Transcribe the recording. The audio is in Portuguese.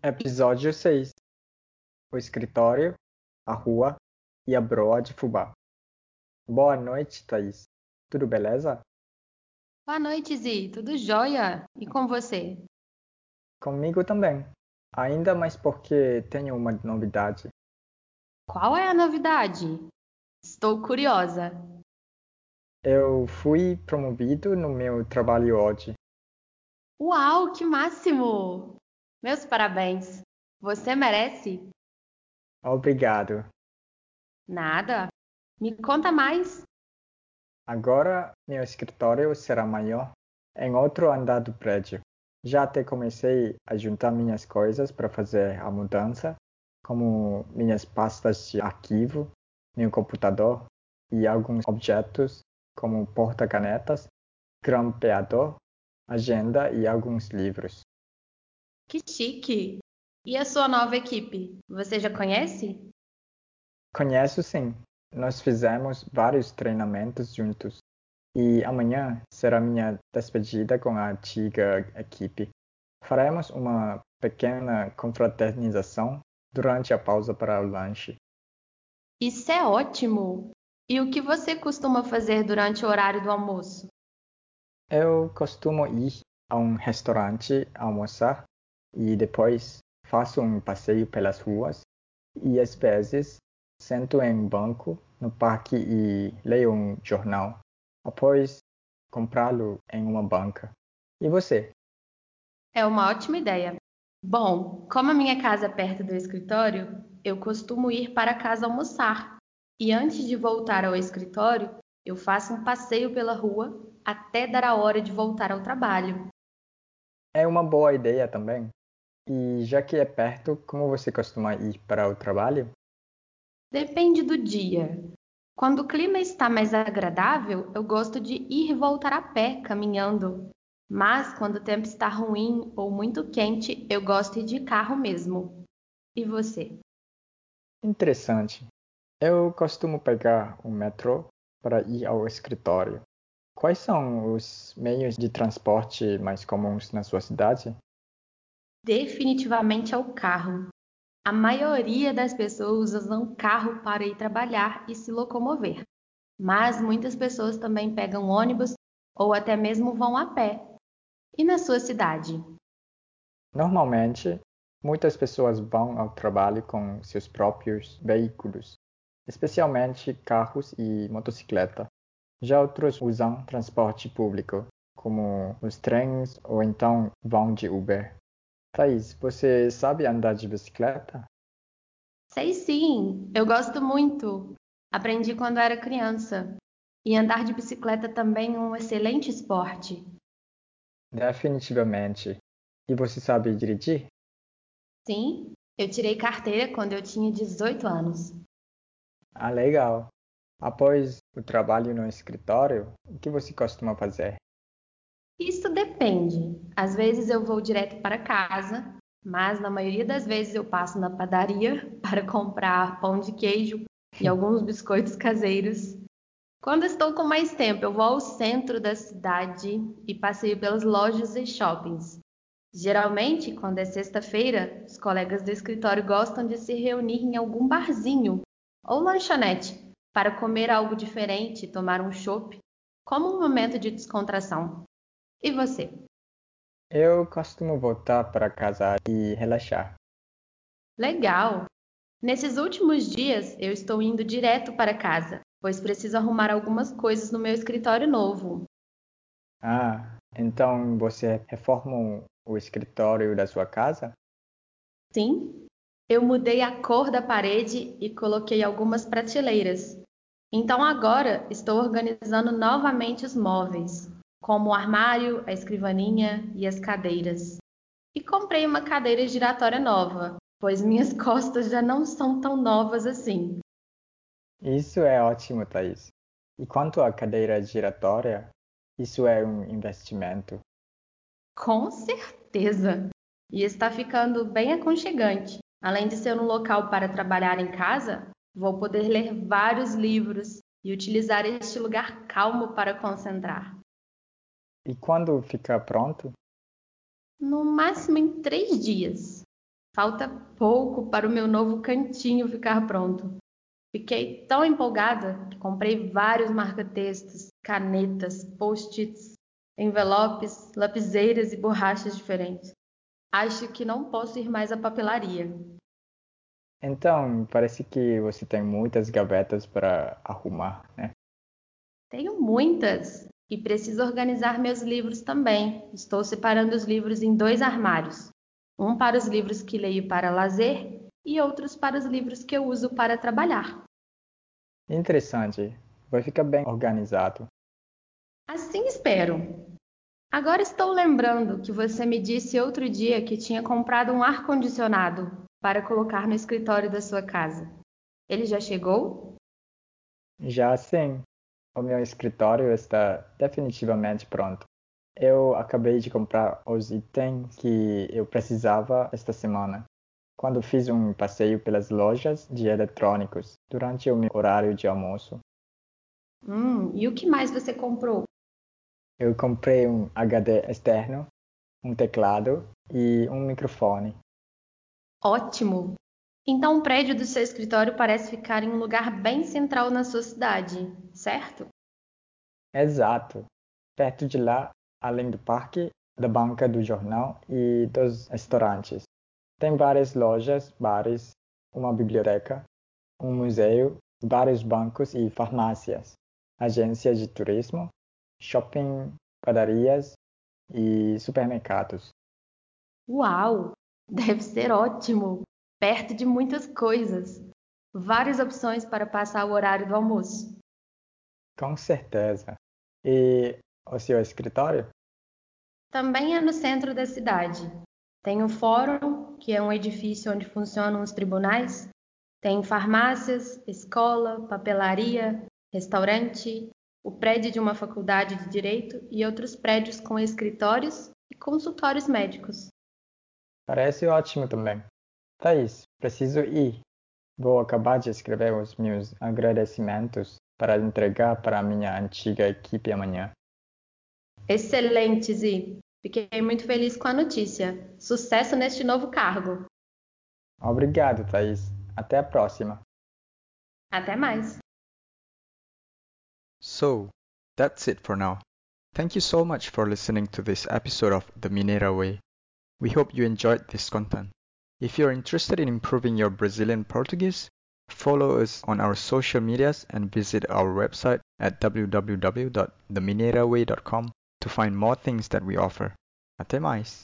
Episódio 6 O escritório, a rua e a broa de fubá. Boa noite, Thaís. Tudo beleza? Boa noite, Zi. Tudo jóia? E com você? Comigo também. Ainda mais porque tenho uma novidade. Qual é a novidade? Estou curiosa. Eu fui promovido no meu trabalho hoje. Uau, que máximo! Meus parabéns. Você merece? Obrigado. Nada. Me conta mais. Agora meu escritório será maior em outro andar do prédio. Já até comecei a juntar minhas coisas para fazer a mudança, como minhas pastas de arquivo, meu computador e alguns objetos como porta-canetas, grampeador, agenda e alguns livros. Que chique! E a sua nova equipe? Você já conhece? Conheço sim. Nós fizemos vários treinamentos juntos. E amanhã será minha despedida com a antiga equipe. Faremos uma pequena confraternização durante a pausa para o lanche. Isso é ótimo! E o que você costuma fazer durante o horário do almoço? Eu costumo ir a um restaurante almoçar e depois faço um passeio pelas ruas e às vezes sento em um banco no parque e leio um jornal, após comprá-lo em uma banca. E você? É uma ótima ideia. Bom, como a minha casa é perto do escritório, eu costumo ir para casa almoçar. E antes de voltar ao escritório, eu faço um passeio pela rua até dar a hora de voltar ao trabalho. É uma boa ideia também. E já que é perto, como você costuma ir para o trabalho? Depende do dia. Quando o clima está mais agradável, eu gosto de ir e voltar a pé, caminhando. Mas quando o tempo está ruim ou muito quente, eu gosto de ir de carro mesmo. E você? Interessante. Eu costumo pegar o metrô para ir ao escritório. Quais são os meios de transporte mais comuns na sua cidade? Definitivamente é o carro. A maioria das pessoas usam carro para ir trabalhar e se locomover. Mas muitas pessoas também pegam ônibus ou até mesmo vão a pé. E na sua cidade? Normalmente, muitas pessoas vão ao trabalho com seus próprios veículos, especialmente carros e motocicleta. Já outros usam transporte público, como os trens ou então vão de Uber. Thaís, você sabe andar de bicicleta? Sei sim, eu gosto muito. Aprendi quando era criança. E andar de bicicleta também é um excelente esporte. Definitivamente. E você sabe dirigir? Sim, eu tirei carteira quando eu tinha 18 anos. Ah, legal. Após o trabalho no escritório, o que você costuma fazer? Isso depende. Às vezes eu vou direto para casa, mas na maioria das vezes eu passo na padaria para comprar pão de queijo e alguns biscoitos caseiros. Quando estou com mais tempo, eu vou ao centro da cidade e passeio pelas lojas e shoppings. Geralmente, quando é sexta-feira, os colegas do escritório gostam de se reunir em algum barzinho ou lanchonete para comer algo diferente tomar um chopp, como um momento de descontração. E você? Eu costumo voltar para casa e relaxar. Legal! Nesses últimos dias eu estou indo direto para casa, pois preciso arrumar algumas coisas no meu escritório novo. Ah, então você reforma o escritório da sua casa? Sim, eu mudei a cor da parede e coloquei algumas prateleiras. Então agora estou organizando novamente os móveis como o armário, a escrivaninha e as cadeiras. E comprei uma cadeira giratória nova, pois minhas costas já não são tão novas assim. Isso é ótimo, Thaís. E quanto à cadeira giratória, isso é um investimento. Com certeza! E está ficando bem aconchegante. Além de ser um local para trabalhar em casa, vou poder ler vários livros e utilizar este lugar calmo para concentrar. E quando ficar pronto? No máximo em três dias. Falta pouco para o meu novo cantinho ficar pronto. Fiquei tão empolgada que comprei vários marca-textos, canetas, post-its, envelopes, lapiseiras e borrachas diferentes. Acho que não posso ir mais à papelaria. Então, parece que você tem muitas gavetas para arrumar, né? Tenho muitas e preciso organizar meus livros também. Estou separando os livros em dois armários: um para os livros que leio para lazer e outros para os livros que eu uso para trabalhar. Interessante. Vai ficar bem organizado. Assim espero. Agora estou lembrando que você me disse outro dia que tinha comprado um ar-condicionado para colocar no escritório da sua casa. Ele já chegou? Já sim. O meu escritório está definitivamente pronto. Eu acabei de comprar os itens que eu precisava esta semana, quando fiz um passeio pelas lojas de eletrônicos durante o meu horário de almoço. Hum, e o que mais você comprou? Eu comprei um HD externo, um teclado e um microfone. Ótimo! Então o prédio do seu escritório parece ficar em um lugar bem central na sua cidade, certo? Exato. Perto de lá, além do parque, da banca do jornal e dos restaurantes. Tem várias lojas, bares, uma biblioteca, um museu, vários bancos e farmácias, agências de turismo, shopping, padarias e supermercados. Uau! Deve ser ótimo! Perto de muitas coisas. Várias opções para passar o horário do almoço. Com certeza. E o seu escritório? Também é no centro da cidade. Tem o fórum, que é um edifício onde funcionam os tribunais. Tem farmácias, escola, papelaria, restaurante, o prédio de uma faculdade de direito e outros prédios com escritórios e consultórios médicos. Parece ótimo também. Thaís, preciso ir. Vou acabar de escrever os meus agradecimentos para entregar para a minha antiga equipe amanhã. Excelente, Zi. Fiquei muito feliz com a notícia. Sucesso neste novo cargo. Obrigado, Thaís. Até a próxima. Até mais. So, that's it for now. Thank you so much for listening to this episode of The Mineira Way. We hope you enjoyed this content. If you're interested in improving your Brazilian Portuguese, follow us on our social medias and visit our website at www.themineraway.com to find more things that we offer. Até mais!